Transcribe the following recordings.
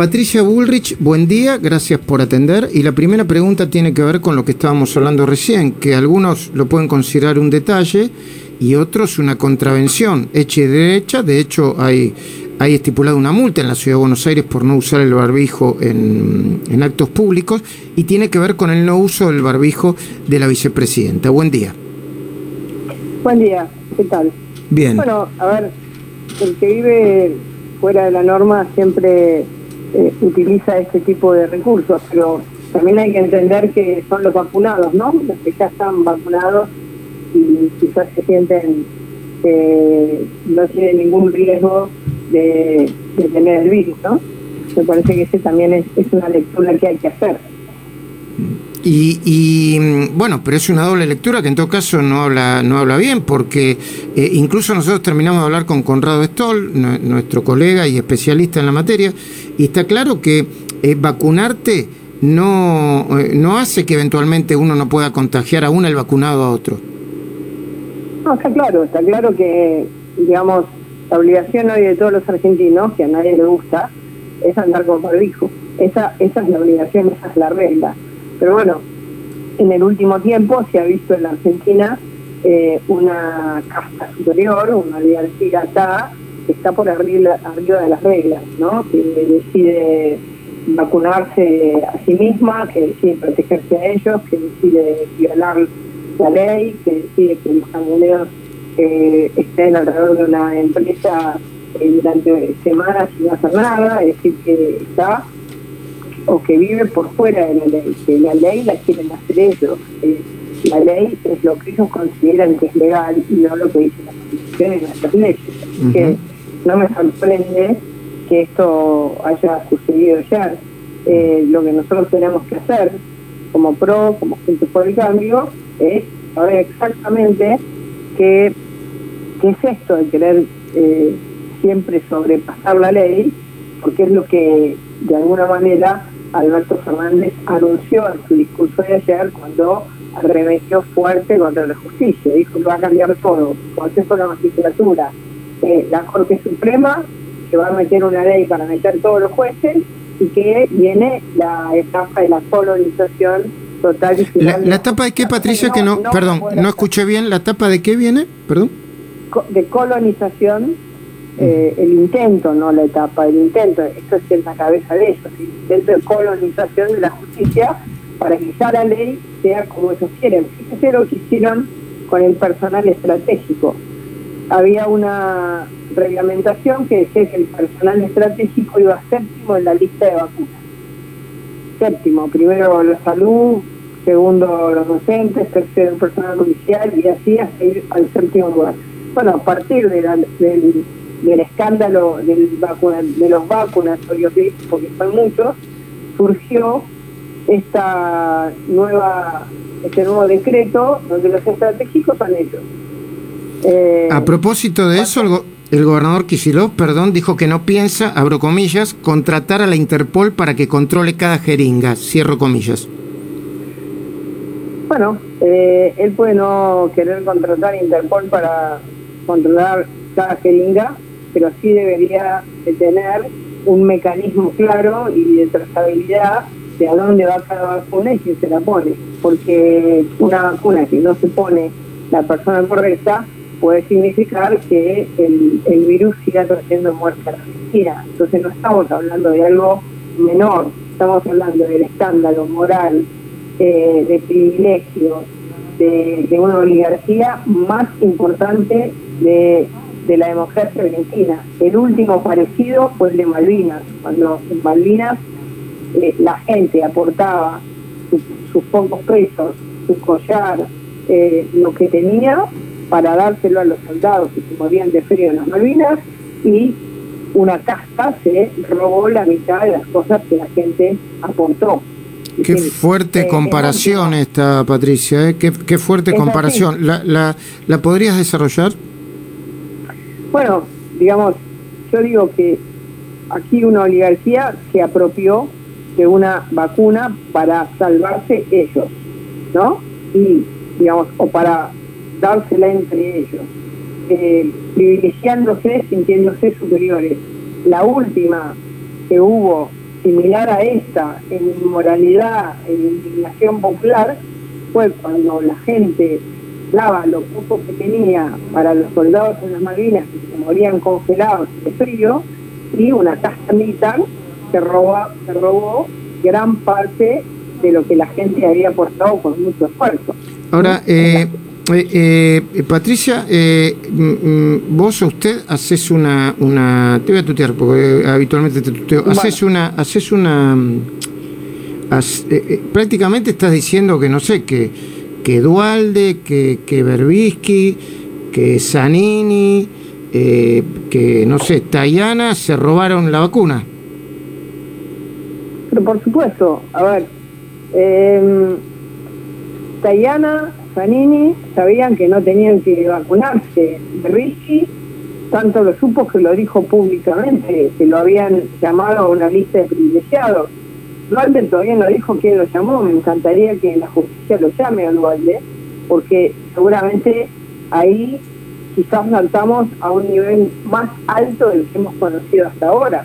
Patricia Bullrich, buen día, gracias por atender. Y la primera pregunta tiene que ver con lo que estábamos hablando recién, que algunos lo pueden considerar un detalle y otros una contravención hecha y derecha. De hecho, hay, hay estipulado una multa en la Ciudad de Buenos Aires por no usar el barbijo en, en actos públicos y tiene que ver con el no uso del barbijo de la vicepresidenta. Buen día. Buen día, ¿qué tal? Bien. Bueno, a ver, el que vive fuera de la norma siempre eh, utiliza este tipo de recursos, pero también hay que entender que son los vacunados, ¿no? Los que ya están vacunados y quizás se sienten que no tienen ningún riesgo de, tener el virus, ¿no? Me parece que ese también es, es una lectura que hay que hacer. Y, y, mm, bueno, pero es una doble lectura que en todo caso no habla, no habla bien, porque eh, incluso nosotros terminamos de hablar con Conrado Stoll, nu- nuestro colega y especialista en la materia, y está claro que eh, vacunarte no, eh, no hace que eventualmente uno no pueda contagiar a uno el vacunado a otro. No, está claro, está claro que, digamos, la obligación hoy de todos los argentinos, que a nadie le gusta, es andar con barbijo. Esa, esa es la obligación, esa es la regla. Pero bueno, en el último tiempo se ha visto en la Argentina eh, una casta superior, una oligarquía acá, que está por arriba, arriba de las reglas, ¿no? Que decide vacunarse a sí misma, que decide protegerse a ellos, que decide violar la ley, que decide que los camioneros eh, estén alrededor de una empresa eh, durante semanas sin hacer nada, es decir, que está o que vive por fuera de la ley, que la ley la quieren hacer ellos. eh, la ley es lo que ellos consideran que es legal y no lo que dicen las constituciones y nuestras leyes. Así que no me sorprende que esto haya sucedido ya. Eh, lo que nosotros tenemos que hacer como PRO, como Juntos por el Cambio, es saber exactamente qué, qué es esto de querer eh, siempre sobrepasar la ley, porque es lo que de alguna manera Alberto Fernández anunció en su discurso de ayer cuando arremetió fuerte contra la justicia, dijo que va a cambiar todo, Consejo de la Magistratura, eh, la Corte Suprema, que va a meter una ley para meter todos los jueces y que viene la etapa de la colonización total y ¿La, final. la etapa de qué, Patricia? Que no, perdón, puede no escuché bien. ¿La etapa de qué viene? Perdón. de colonización, eh, el intento, no la etapa, el intento, esto es en la cabeza de ellos, el intento de colonización de la justicia para que ya la ley sea como ellos quieren. Fíjense lo que hicieron con el personal estratégico. Había una reglamentación que decía que el personal estratégico iba séptimo en la lista de vacunas. Séptimo, primero la salud, segundo los docentes, tercero el personal policial y así hasta ir al séptimo lugar. Bueno, a partir de del, del escándalo del vacuna- de los vacunatorios, porque son muchos, surgió esta nueva este nuevo decreto donde los estratégicos son ellos. Eh, A propósito de eso, el, go- el gobernador Kicillof, perdón, dijo que no piensa, abro comillas, contratar a la Interpol para que controle cada jeringa, cierro comillas. Bueno, eh, él puede no querer contratar a Interpol para controlar cada jeringa, pero sí debería de tener un mecanismo claro y de trazabilidad de a dónde va cada vacuna y quién se la pone. Porque una vacuna que no se pone la persona correcta puede significar que el, el virus siga trayendo muerte a la. Entonces no estamos hablando de algo menor, estamos hablando del escándalo moral, eh, de privilegios, de una oligarquía más importante de, de la democracia argentina. El último parecido fue el de Malvinas, cuando en Malvinas eh, la gente aportaba su- sus pocos pesos, su collar, eh, lo que tenía para dárselo a los soldados que se morían de frío en las Malvinas y una casta se robó la mitad de las cosas que la gente aportó. Qué fuerte eh, comparación es esta, Patricia, ¿eh? qué, qué fuerte comparación. ¿La, la, ¿La podrías desarrollar? Bueno, digamos, yo digo que aquí una oligarquía se apropió de una vacuna para salvarse ellos, ¿no? Y, digamos, o para dársela entre ellos, eh, privilegiándose, sintiéndose superiores. La última que hubo similar a esta en inmoralidad, en indignación popular, fue cuando la gente daba lo poco que tenía para los soldados en las Malvinas que se morían congelados de frío y una casa militar que, roba, que robó gran parte de lo que la gente había aportado con mucho esfuerzo. Ahora, eh, eh, eh, Patricia, eh, mm, mm, vos o usted haces una, una, te voy a tutear porque habitualmente te tuteo, haces una, haces una, mm, prácticamente estás diciendo que no sé, que, que Dualde, que, que Berbisky, que Zanini, que no sé, Tayana se robaron la vacuna. Pero por supuesto, a ver, eh, Tayana Zanini sabían que no tenían que vacunarse. Ricci tanto lo supo que lo dijo públicamente, que lo habían llamado a una lista de privilegiados. Dualde todavía no dijo quién lo llamó, me encantaría que la justicia lo llame a Dualde, porque seguramente ahí quizás saltamos a un nivel más alto del que hemos conocido hasta ahora.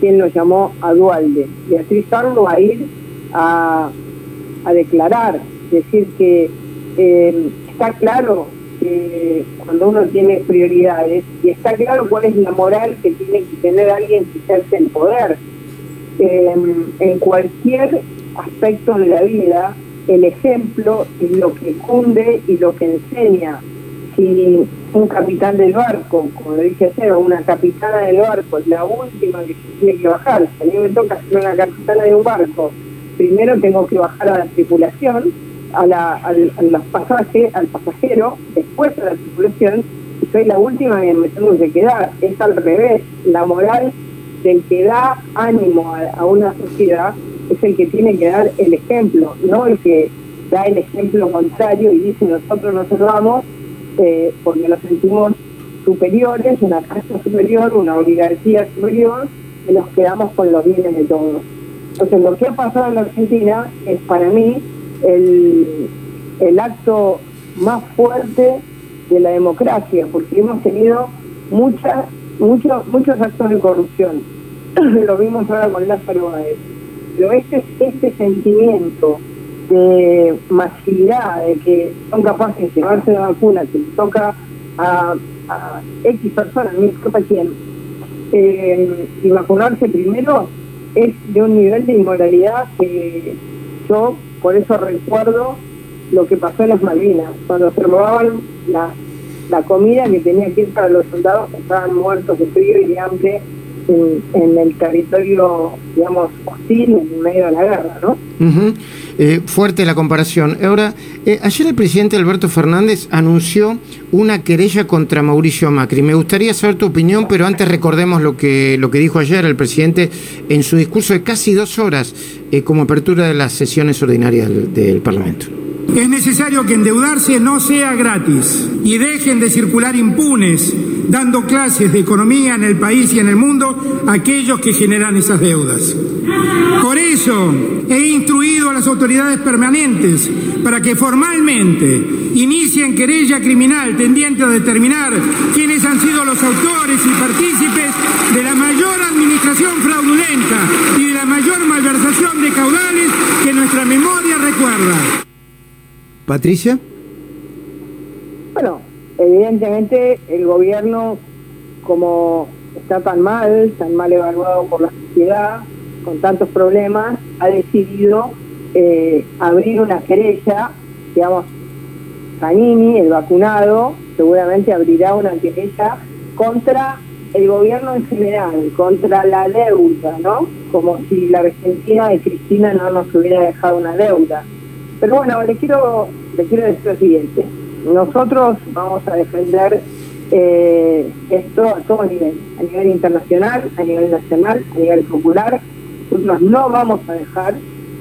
¿Quién lo llamó a Dualde? Beatriz Carlos va a ir a, a declarar, decir que eh, está claro que cuando uno tiene prioridades y está claro cuál es la moral que tiene que tener alguien que ejerce el poder. Eh, en cualquier aspecto de la vida, el ejemplo es lo que cunde y lo que enseña. Si un capitán del barco, como dije ayer, una capitana del barco es la última que tiene que bajar, si a mí me toca ser una capitana de un barco, primero tengo que bajar a la tripulación a la, al, los pasajes, al pasajero, después de la tripulación, y soy la última que me tengo que quedar. Es al revés. La moral del que da ánimo a, una sociedad es el que tiene que dar el ejemplo, no el que da el ejemplo contrario y dice nosotros nos salvamos eh, porque nos sentimos superiores, una casa superior, una oligarquía superior, y nos quedamos con los bienes de todos. Entonces lo que ha pasado en la Argentina es para mí el, el acto más fuerte de la democracia, porque hemos tenido muchas, muchos, muchos actos de corrupción. Lo vimos ahora con Lázaro Báez. Pero este, este sentimiento de masividad, de que son capaces de llevarse la vacuna que les toca a, a X personas, no importa quién, eh, y vacunarse primero, es de un nivel de inmoralidad que yo por eso recuerdo lo que pasó en las Malvinas, cuando se robaban la, la comida que tenía que ir para los soldados que estaban muertos de frío y de hambre en, el territorio, digamos, hostil en medio de la guerra, ¿no? Eh, fuerte la comparación. Ahora, eh, ayer el presidente Alberto Fernández anunció una querella contra Mauricio Macri. Me gustaría saber tu opinión, pero antes recordemos lo que, lo que dijo ayer el presidente en su discurso de casi dos horas eh, como apertura de las sesiones ordinarias del Parlamento. Es necesario que endeudarse no sea gratis y dejen de circular impunes dando clases de economía en el país y en el mundo a aquellos que generan esas deudas. Por eso he instruido a las autoridades permanentes para que formalmente inicien querella criminal tendiente a determinar quiénes han sido los autores y partícipes de la mayor administración fraudulenta y de la mayor malversación de caudales que nuestra memoria recuerda. Patricia. Evidentemente el gobierno, como está tan mal, tan mal evaluado por la sociedad, con tantos problemas, ha decidido eh, abrir una querella, digamos, Zanini, el vacunado, seguramente abrirá una querella contra el gobierno en general, contra la deuda, ¿no? Como si la Argentina de Cristina no nos hubiera dejado una deuda. Pero bueno, le le quiero decir lo siguiente. Nosotros vamos a defender eh, esto a todo nivel, a nivel internacional, a nivel nacional, a nivel popular. Nosotros no vamos a dejar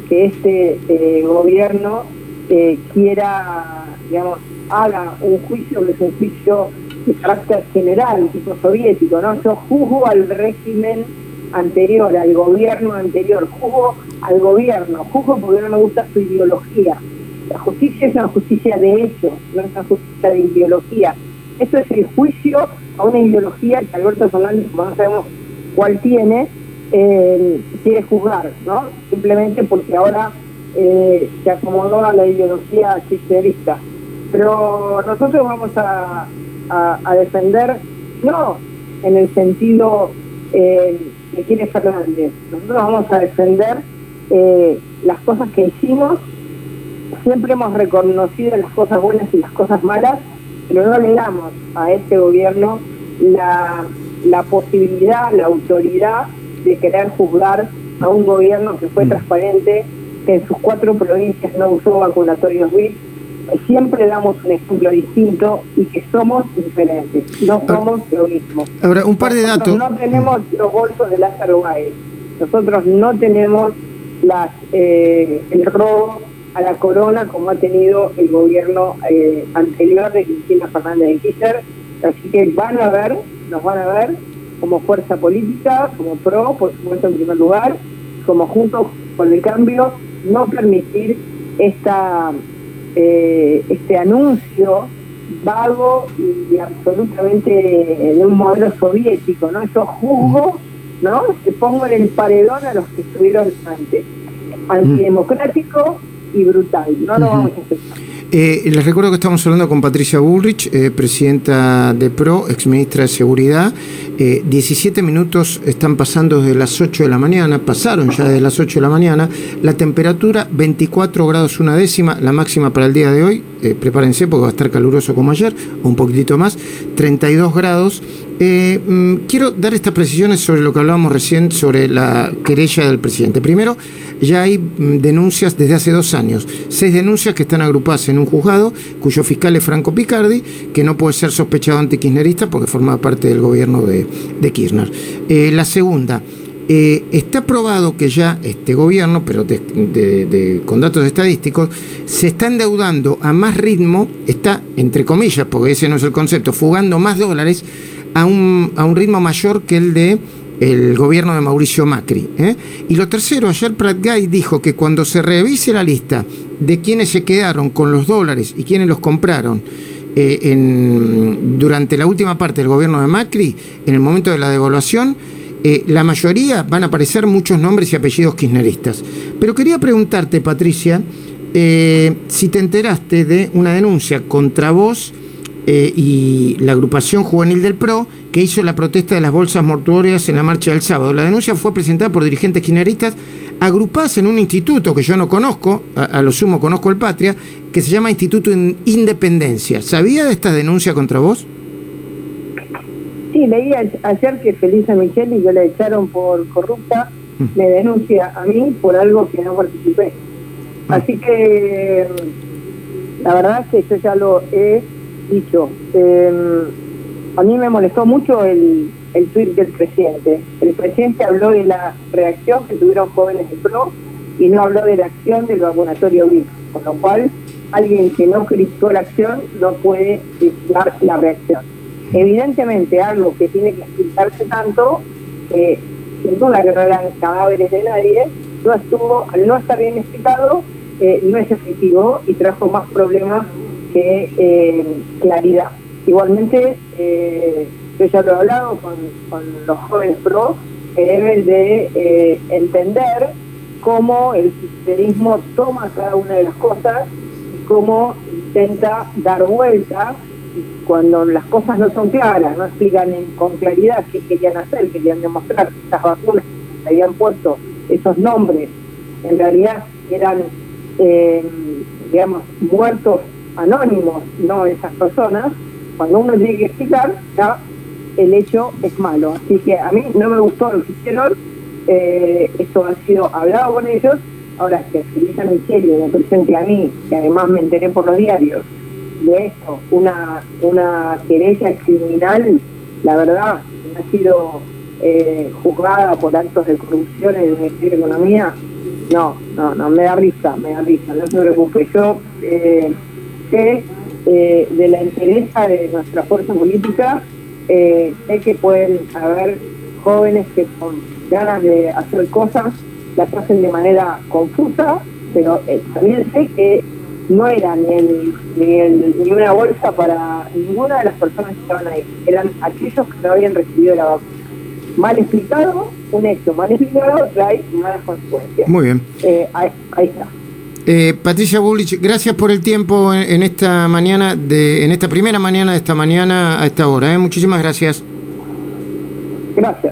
que este eh, gobierno eh, quiera, digamos, haga un juicio que es un juicio de carácter general, tipo soviético, ¿no? Yo juzgo al régimen anterior, al gobierno anterior, juzgo al gobierno, juzgo porque no me gusta su ideología. La justicia es una justicia de hecho, no es una justicia de ideología. Esto es el juicio a una ideología que Alberto Fernández, como no sabemos cuál tiene, eh, quiere juzgar, ¿no? Simplemente porque ahora eh, se acomodó a la ideología kirchnerista. Pero nosotros vamos a, a, defender, no en el sentido eh, que quiere Fernández, nosotros vamos a defender eh, las cosas que hicimos, siempre hemos reconocido las cosas buenas y las cosas malas, pero no le damos a este gobierno la, la posibilidad, la autoridad de querer juzgar a un gobierno que fue mm. transparente, que en sus cuatro provincias no usó vacunatorios WIP, siempre damos un ejemplo distinto y que somos diferentes, no ah. somos lo mismo. Ahora, un par de datos. No tenemos los bolsos de Lázaro Báez, nosotros no tenemos las eh, el robo a la corona como ha tenido el gobierno eh, anterior de Cristina Fernández de Kirchner, así que van a ver, nos van a ver como fuerza política, como PRO, por supuesto en primer lugar, como juntos con el cambio, no permitir esta eh, este anuncio vago y absolutamente de un modelo soviético, ¿no? Yo juzgo, ¿no? Que pongo en el paredón a los que estuvieron antes. Antidemocrático y brutal. No lo vamos a aceptar. Eh, les recuerdo que estamos hablando con Patricia Bullrich, eh, presidenta de PRO, ex ministra de Seguridad. 17 eh, minutos están pasando desde las 8 de la mañana, pasaron ya desde las 8 de la mañana. La temperatura 24 grados una décima, la máxima para el día de hoy. prepárense porque va a estar caluroso como ayer, un poquitito más. 32 grados. Mm, quiero dar estas precisiones sobre lo que hablábamos recién sobre la querella del presidente. Primero, ya hay mm, denuncias desde hace dos años, seis denuncias que están agrupadas en un juzgado, cuyo fiscal es Franco Picardi, que no puede ser sospechado antikirchnerista porque forma parte del gobierno de, Kirchner. Eh, la segunda, eh, está probado que ya este gobierno, pero con datos estadísticos, se está endeudando a más ritmo, está, entre comillas, porque ese no es el concepto, fugando más dólares a un, a un ritmo mayor que el de el gobierno de Mauricio Macri. ¿eh? Y lo tercero, ayer Pratt Guy dijo que cuando se revise la lista de quienes se quedaron con los dólares y quienes los compraron eh, durante la última parte del gobierno de Macri, en el momento de la devaluación, eh, la mayoría van a aparecer muchos nombres y apellidos kirchneristas. Pero quería preguntarte, Patricia, si te enteraste de una denuncia contra vos y la agrupación juvenil del PRO que hizo la protesta de las bolsas mortuorias en la marcha del sábado. La denuncia fue presentada por dirigentes kirchneristas agrupadas en un instituto que yo no conozco, a, lo sumo conozco el Patria, que se llama Instituto Independencia. ¿Sabía de esta denuncia contra vos? Sí, leí ayer que Felisa Micheli, que la echaron por corrupta, mm. me denuncia a mí por algo que no participé. Ah. Así que la verdad es que yo ya lo he dicho. Eh, a mí me molestó mucho el, el tuit del presidente. El presidente habló de la reacción que tuvieron jóvenes de PRO y no habló de la acción del vacunatorio VIP, con lo cual alguien que no criticó la acción no puede criticar la reacción. Evidentemente algo que tiene que explicarse tanto, eh, sin duda que no eran cadáveres de nadie, no estuvo, al no estar bien explicado, eh, no es efectivo y trajo más problemas que eh, claridad. Igualmente, eh, yo ya lo he hablado con, los jóvenes pro, que deben de eh, entender cómo el kirchnerismo toma cada una de las cosas y cómo intenta dar vuelta cuando las cosas no son claras, no explican con claridad qué querían hacer, querían demostrar que estas vacunas que habían puesto esos nombres en realidad eran, digamos, muertos anónimos, no esas personas, cuando uno tiene que explicar, ya el hecho es malo. Así que a mí no me gustó lo que hicieron, eh, esto ha sido hablado con ellos, ahora que Felisa Micheli me presente a mí, que además me enteré por los diarios, de esto, una, una querella criminal, la verdad, ha sido eh, juzgada por actos de corrupción en el Ministerio de Economía, no, no, no, me da risa, me da risa, no se preocupe, yo eh, sé eh, de la interesa de nuestra fuerza política, eh, sé que pueden haber jóvenes que con ganas de hacer cosas las hacen de manera confusa, pero eh, también sé que no era ni, ni, ni, una bolsa para ninguna de las personas que estaban ahí, eran aquellos que no habían recibido la vacuna. mal explicado, un hecho mal explicado trae malas consecuencias. Muy bien. Eh, ahí, ahí, está. Eh, Patricia Bullich, gracias por el tiempo en, esta mañana, de, en esta primera mañana de esta mañana a esta hora. ¿eh? Muchísimas gracias. Gracias.